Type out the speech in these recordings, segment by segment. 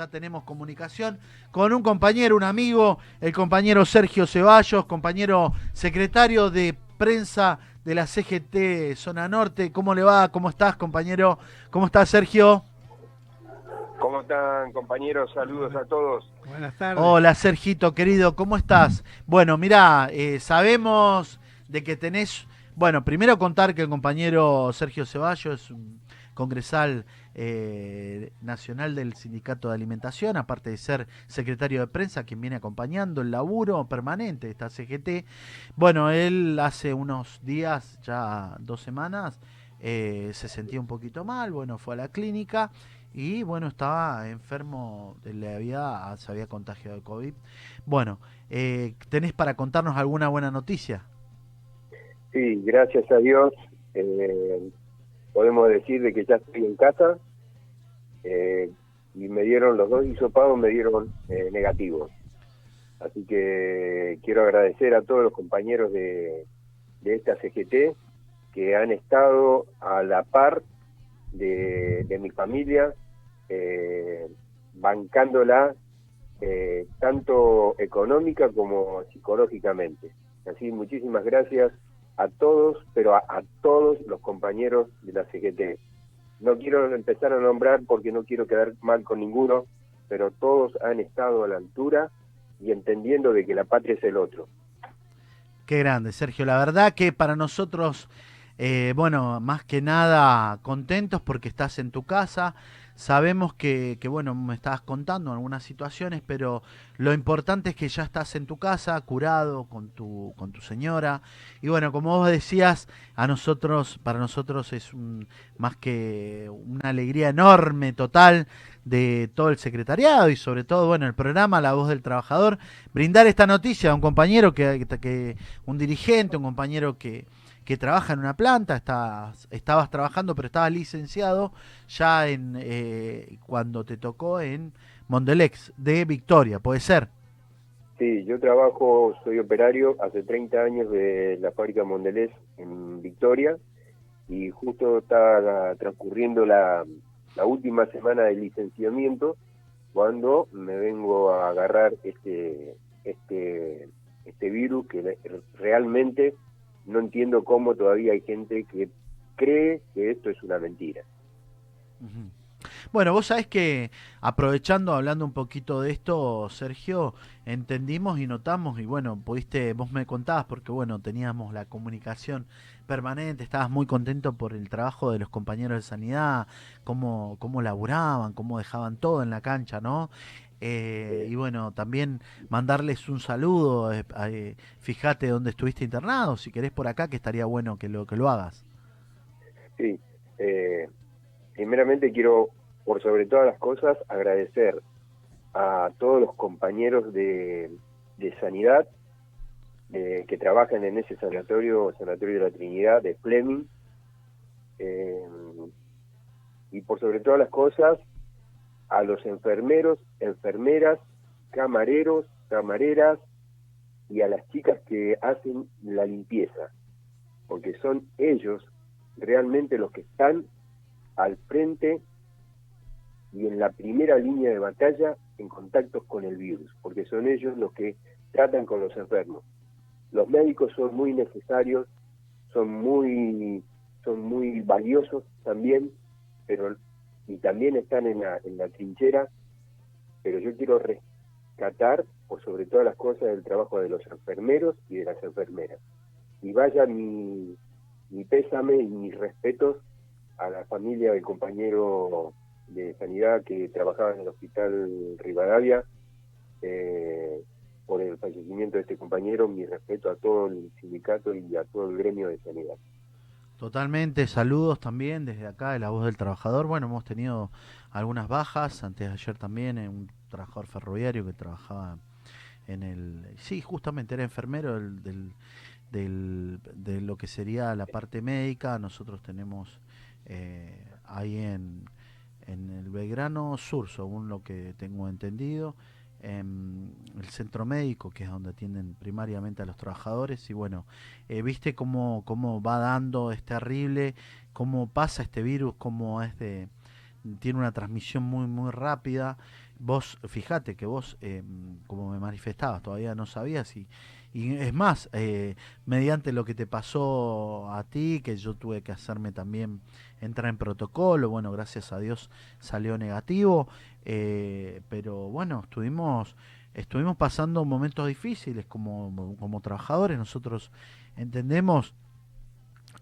Ya tenemos comunicación con un compañero, un amigo, el compañero Sergio Ceballos, compañero secretario de prensa de la CGT Zona Norte. ¿Cómo le va? ¿Cómo estás, compañero? ¿Cómo estás, Sergio? ¿Cómo están, compañeros? Saludos a todos. Buenas tardes. Hola, Sergito, querido, ¿cómo estás? Bueno, mirá, eh, sabemos de que tenés... Bueno, primero contar que el compañero Sergio Ceballos es un congresal eh, nacional del Sindicato de Alimentación, aparte de ser secretario de prensa, quien viene acompañando el laburo permanente de esta CGT. Bueno, él hace unos días, ya dos semanas, eh, se sentía un poquito mal, bueno, fue a la clínica y bueno, estaba enfermo, le había, se había contagiado de COVID. Bueno, eh, ¿tenés para contarnos alguna buena noticia? Sí, gracias a Dios. Podemos decir de que ya estoy en casa, eh, y me dieron los dos hisopados, me dieron eh, negativos. Así que quiero agradecer a todos los compañeros de, de esta CGT que han estado a la par de, de mi familia, eh, bancándola eh, tanto económica como psicológicamente. Así, muchísimas gracias a todos, pero a, todos los compañeros de la CGT no quiero empezar a nombrar porque no quiero quedar mal con ninguno, pero todos han estado a la altura y entendiendo de que la patria es el otro. Qué grande, Sergio. La verdad que para nosotros, eh, bueno, más que nada contentos porque estás en tu casa, Sabemos que, que, bueno, me estabas contando algunas situaciones, pero lo importante es que ya estás en tu casa, curado con tu, con tu señora. Y bueno, como vos decías, a nosotros, para nosotros es un, más que una alegría enorme, total, de todo el secretariado y sobre todo, bueno, el programa La Voz del Trabajador, brindar esta noticia a un compañero que, que un dirigente, un compañero que, que trabaja en una planta, estabas, estabas trabajando, pero estabas licenciado ya en eh, cuando te tocó en Mondelex de Victoria, ¿puede ser? Sí, yo trabajo, soy operario hace 30 años de la fábrica Mondelex en Victoria y justo está transcurriendo la, la última semana de licenciamiento cuando me vengo a agarrar este este este virus que realmente no entiendo cómo todavía hay gente que cree que esto es una mentira. Bueno, vos sabés que aprovechando, hablando un poquito de esto, Sergio, entendimos y notamos, y bueno, pudiste, vos me contabas, porque bueno, teníamos la comunicación permanente, estabas muy contento por el trabajo de los compañeros de sanidad, cómo, cómo laburaban, cómo dejaban todo en la cancha, ¿no? Eh, y bueno, también mandarles un saludo. Eh, eh, fíjate dónde estuviste internado, si querés por acá, que estaría bueno que lo, que lo hagas. Sí, primeramente quiero, por sobre todas las cosas, agradecer a todos los compañeros de, de sanidad que trabajan en ese sanatorio, Sanatorio de la Trinidad de Fleming. y por sobre todas las cosas, a los enfermeros, enfermeras, camareros, camareras y a las chicas que hacen la limpieza, porque son ellos realmente los que están al frente y en la primera línea de batalla en contactos con el virus, porque son ellos los que tratan con los enfermos. Los médicos son muy necesarios, son muy, son muy valiosos también, pero y también están en la, en la trinchera, pero yo quiero rescatar, por sobre todas las cosas, el trabajo de los enfermeros y de las enfermeras. Y vaya mi, mi pésame y mis respetos a la familia del compañero de sanidad que trabajaba en el hospital Rivadavia, eh, por el fallecimiento de este compañero, mi respeto a todo el sindicato y a todo el gremio de sanidad. Totalmente, saludos también desde acá de la voz del trabajador. Bueno, hemos tenido algunas bajas, antes de ayer también, en un trabajador ferroviario que trabajaba en el... Sí, justamente era enfermero del, del, de lo que sería la parte médica. Nosotros tenemos eh, ahí en, en el Belgrano Sur, según lo que tengo entendido el centro médico, que es donde atienden primariamente a los trabajadores. Y bueno, eh, viste cómo, cómo va dando, es terrible, cómo pasa este virus, cómo es de, tiene una transmisión muy, muy rápida. Vos, fíjate que vos, eh, como me manifestabas, todavía no sabías y, y es más, eh, mediante lo que te pasó a ti, que yo tuve que hacerme también entrar en protocolo, bueno, gracias a Dios salió negativo, eh, pero bueno, estuvimos estuvimos pasando momentos difíciles como, como trabajadores, nosotros entendemos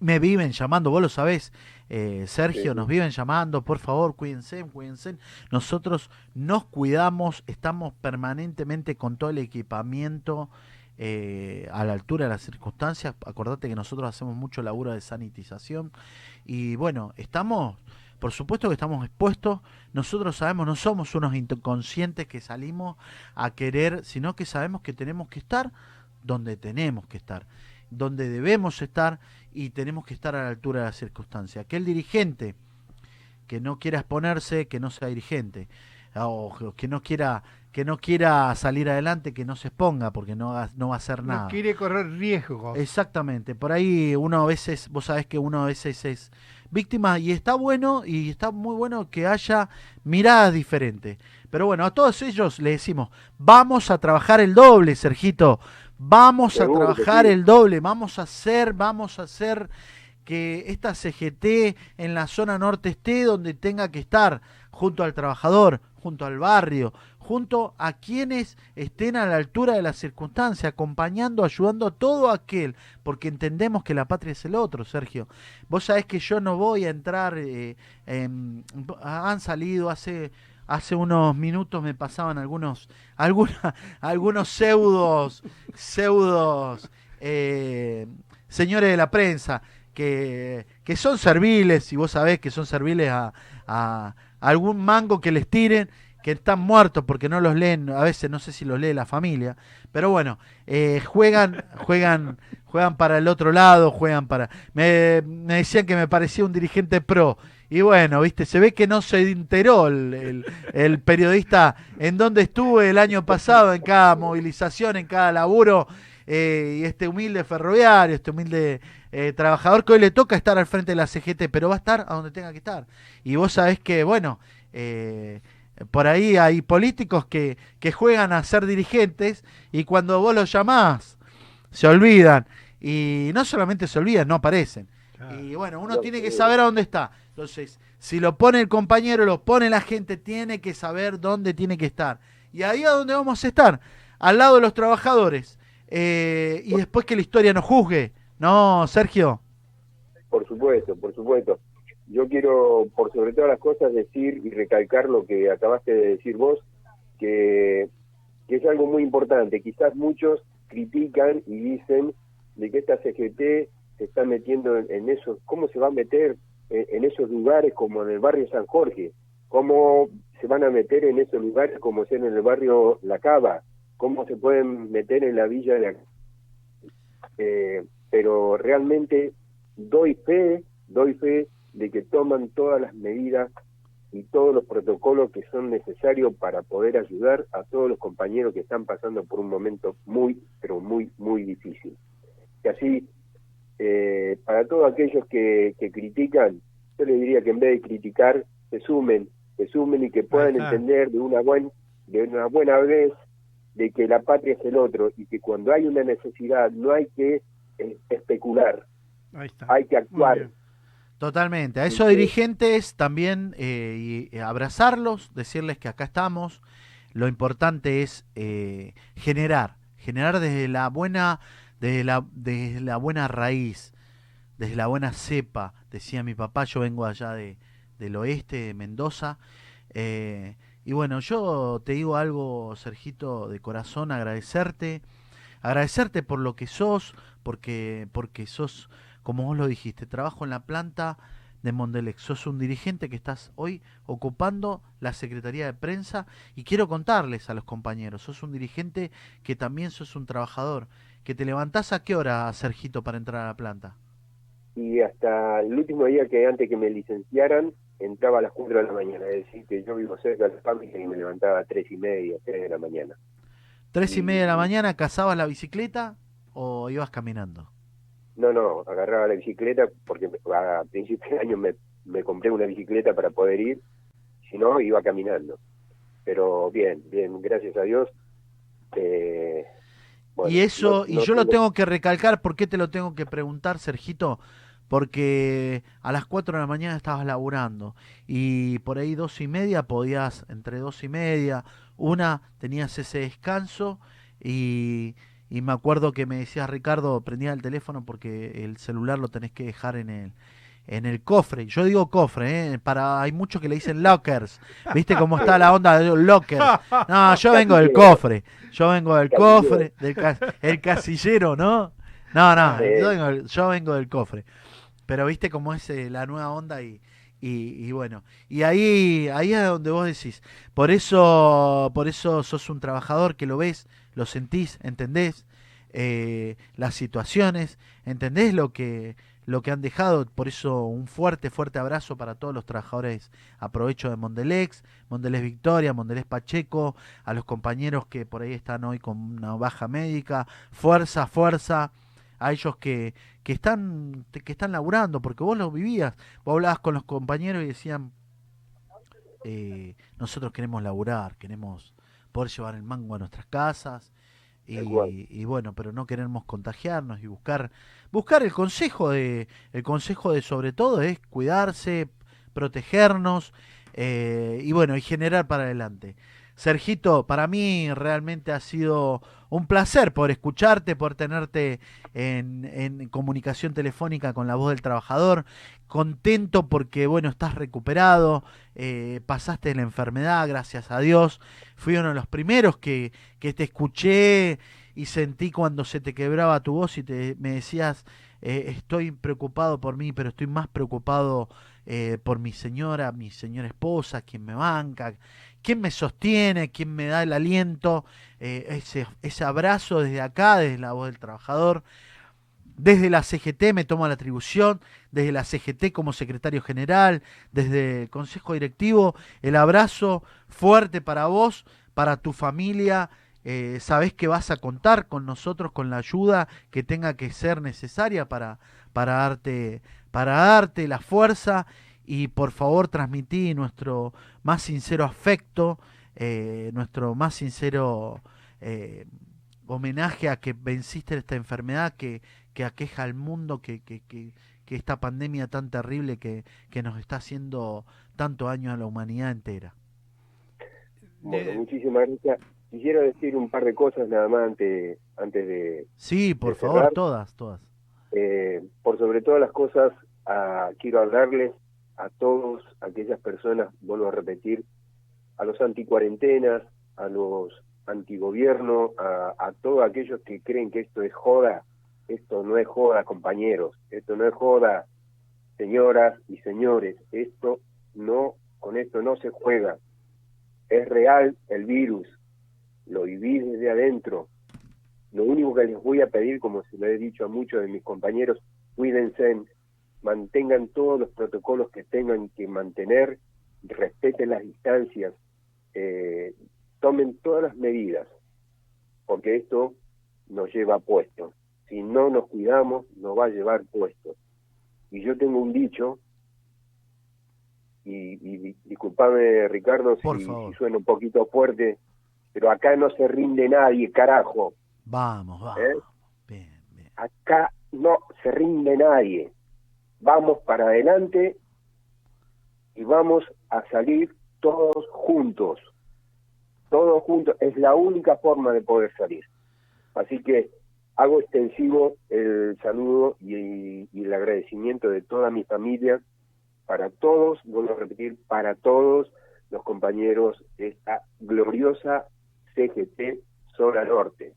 me viven llamando, vos lo sabés, eh, Sergio, nos viven llamando, por favor, cuídense, cuídense. Nosotros nos cuidamos, estamos permanentemente con todo el equipamiento eh, a la altura de las circunstancias. Acordate que nosotros hacemos mucho laburo de sanitización y bueno, estamos, por supuesto que estamos expuestos. Nosotros sabemos, no somos unos inconscientes que salimos a querer, sino que sabemos que tenemos que estar donde tenemos que estar, donde debemos estar y tenemos que estar a la altura de las circunstancias. Aquel dirigente que no quiera exponerse, que no sea dirigente, o que no quiera que no quiera salir adelante, que no se exponga, porque no, no va a hacer nada. No quiere correr riesgo. Exactamente, por ahí uno a veces, vos sabés que uno a veces es víctima y está bueno y está muy bueno que haya miradas diferentes. Pero bueno, a todos ellos le decimos, vamos a trabajar el doble, Sergito, vamos a trabajar el doble, vamos a hacer, vamos a hacer que esta CGT en la zona norte esté donde tenga que estar, junto al trabajador, junto al barrio, junto a quienes estén a la altura de la circunstancia, acompañando, ayudando a todo aquel, porque entendemos que la patria es el otro, Sergio. Vos sabés que yo no voy a entrar, eh, han salido hace hace unos minutos me pasaban algunos alguna, algunos pseudos pseudos eh, señores de la prensa que, que son serviles y vos sabés que son serviles a algún mango que les tiren que están muertos porque no los leen, a veces no sé si los lee la familia, pero bueno, eh, juegan, juegan, juegan para el otro lado, juegan para. Me, decían que me parecía un dirigente pro. Y bueno, viste, se ve que no se enteró el, el, periodista en dónde estuve el año pasado, en cada movilización, en cada laburo, eh, y este humilde ferroviario, este humilde eh, trabajador que hoy le toca estar al frente de la CGT, pero va a estar a donde tenga que estar. Y vos sabés que, bueno, eh, por ahí hay políticos que, que juegan a ser dirigentes y cuando vos los llamás se olvidan. Y no solamente se olvidan, no aparecen. Y bueno, uno tiene que saber a dónde está. Entonces, si lo pone el compañero, lo pone la gente, tiene que saber dónde tiene que estar. Y ahí a dónde vamos a estar, al lado de los trabajadores. Eh, y después que la historia nos juzgue. ¿No, Sergio? Por supuesto, por supuesto yo quiero, por sobre todas las cosas, decir y recalcar lo que acabaste de decir vos, que, es algo muy importante. Quizás muchos critican y dicen de que esta CGT se está metiendo en, eso, ¿cómo se va a meter en, esos lugares como en el barrio San Jorge? ¿Cómo se van a meter en esos lugares como ser en el barrio La Cava? ¿Cómo se pueden meter en la villa de... Eh, pero realmente doy fe, doy fe de que toman todas las medidas y todos los protocolos que son necesarios para poder ayudar a todos los compañeros que están pasando por un momento muy, pero muy, muy difícil. Y así, eh, para todos aquellos que, que critican, yo les diría que en vez de criticar, se sumen, se sumen y que puedan entender de una, buen, de una buena vez de que la patria es el otro y que cuando hay una necesidad no hay que eh, especular, hay que actuar Totalmente. A esos dirigentes también eh, y abrazarlos, decirles que acá estamos. Lo importante es eh, generar, generar desde la buena, desde la, desde la buena raíz, desde la buena cepa. Decía mi papá, yo vengo allá de, del oeste, de Mendoza. Eh, y bueno, yo te digo algo, Sergito, de corazón, agradecerte, agradecerte por lo que sos, porque, porque sos como vos lo dijiste, trabajo en la planta de Mondelex. Sos un dirigente que estás hoy ocupando la Secretaría de Prensa y quiero contarles a los compañeros, sos un dirigente que también sos un trabajador, que te levantás a qué hora, Sergito, para entrar a la planta. Y hasta el último día que antes que me licenciaran, entraba a las 4 de la mañana, es decir, que yo vivo cerca de la y me levantaba a 3 y media, 3 de la mañana. ¿Tres y media de la mañana cazabas la bicicleta o ibas caminando? No, no, agarraba la bicicleta porque a principios de año me, me compré una bicicleta para poder ir si no, iba caminando. Pero bien, bien, gracias a Dios. Eh, y eso, y yo lo tengo que recalcar, ¿por qué te lo tengo que preguntar, Sergito? Porque a las 4 de la mañana estabas laburando y por ahí dos y media podías, entre dos y media, una, tenías ese descanso y, y me acuerdo que me decías, Ricardo, prendía el teléfono porque el celular lo tenés que dejar en el, en el cofre. Yo digo cofre, ¿eh? para hay muchos que le dicen lockers. ¿Viste cómo está la onda de lockers? No, yo vengo del cofre. Yo vengo del cofre, del el casillero, ¿no? No, no, yo vengo, del cofre. Pero viste cómo es eh, la nueva onda y, y, bueno, y ahí, ahí es donde vos decís, por eso, por eso sos un trabajador que lo ves, lo sentís, entendés eh, las situaciones, entendés lo que, lo que han dejado. Por eso un fuerte, fuerte abrazo para todos los trabajadores. Aprovecho de Mondelex, Mondelez Victoria, Mondelez Pacheco, a los compañeros que por ahí están hoy con una baja médica. Fuerza, fuerza. A ellos que, que están que están laburando, porque vos lo vivías. Vos hablabas con los compañeros y decían, eh, nosotros queremos laburar, queremos poder llevar el mango a nuestras casas, y, bueno, pero no queremos contagiarnos y buscar buscar el consejo de el consejo de sobre todo es cuidarse, protegernos eh, y bueno y generar para adelante. Sergito, para mí realmente ha sido un placer por escucharte, por tenerte en, comunicación telefónica con la voz del trabajador. Contento porque, bueno, estás recuperado, eh, pasaste la enfermedad, gracias a Dios. Fui uno de los primeros que, que te escuché y sentí cuando se te quebraba tu voz y te, me decías, eh, estoy preocupado por mí, pero estoy más preocupado eh, por mi señora, mi señora esposa, quien me banca, quien me sostiene, quien me da el aliento, eh, ese, ese abrazo desde acá, desde la voz del trabajador. Desde la CGT me tomo la atribución, desde la CGT como secretario general, desde el Consejo Directivo, el abrazo fuerte para vos, para tu familia. Eh, sabés que vas a contar con nosotros, con la ayuda que tenga que ser necesaria para, para, darte, para darte la fuerza y por favor transmití nuestro más sincero afecto, eh, nuestro más sincero eh, homenaje a que venciste esta enfermedad que, que aqueja al mundo, que, que, que, esta pandemia tan terrible que, que nos está haciendo tanto daño a la humanidad entera. Bueno, muchísimas gracias. Quisiera decir un par de cosas nada más antes, antes de... Sí, por favor, todas, todas. Eh, por sobre todas las cosas, a, quiero hablarles a todos aquellas personas, vuelvo a repetir, a los anticuarentenas, a los antigobierno, a, a todos aquellos que creen que esto es joda, esto no es joda, compañeros, esto no es joda, señoras y señores, esto no, con esto no se juega. Es real el virus, lo viví desde adentro. Lo único que les voy a pedir, como se lo he dicho a muchos de mis compañeros, cuídense, mantengan todos los protocolos que tengan que mantener, respeten las distancias, eh, tomen todas las medidas, porque esto nos lleva puesto. Si no nos cuidamos, nos va a llevar puesto. Y yo tengo un dicho, y, y disculpame Ricardo si, suena un poquito fuerte, pero acá no se rinde nadie, carajo. Vamos, vamos. ¿Eh? Acá no se rinde nadie vamos para adelante y vamos a salir todos juntos. Todos juntos. Es la única forma de poder salir. Así que hago extensivo el saludo y, el agradecimiento de toda mi familia para todos, vuelvo a repetir, para todos los compañeros de esta gloriosa CGT Zona Norte.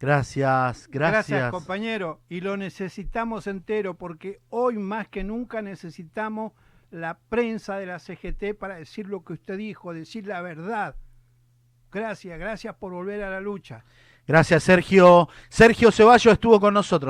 Gracias, gracias. Gracias, compañero. Y lo necesitamos entero porque hoy más que nunca necesitamos la prensa de la CGT para decir lo que usted dijo, decir la verdad. Gracias, gracias por volver a la lucha. Gracias, Sergio. Sergio Ceballos estuvo con nosotros.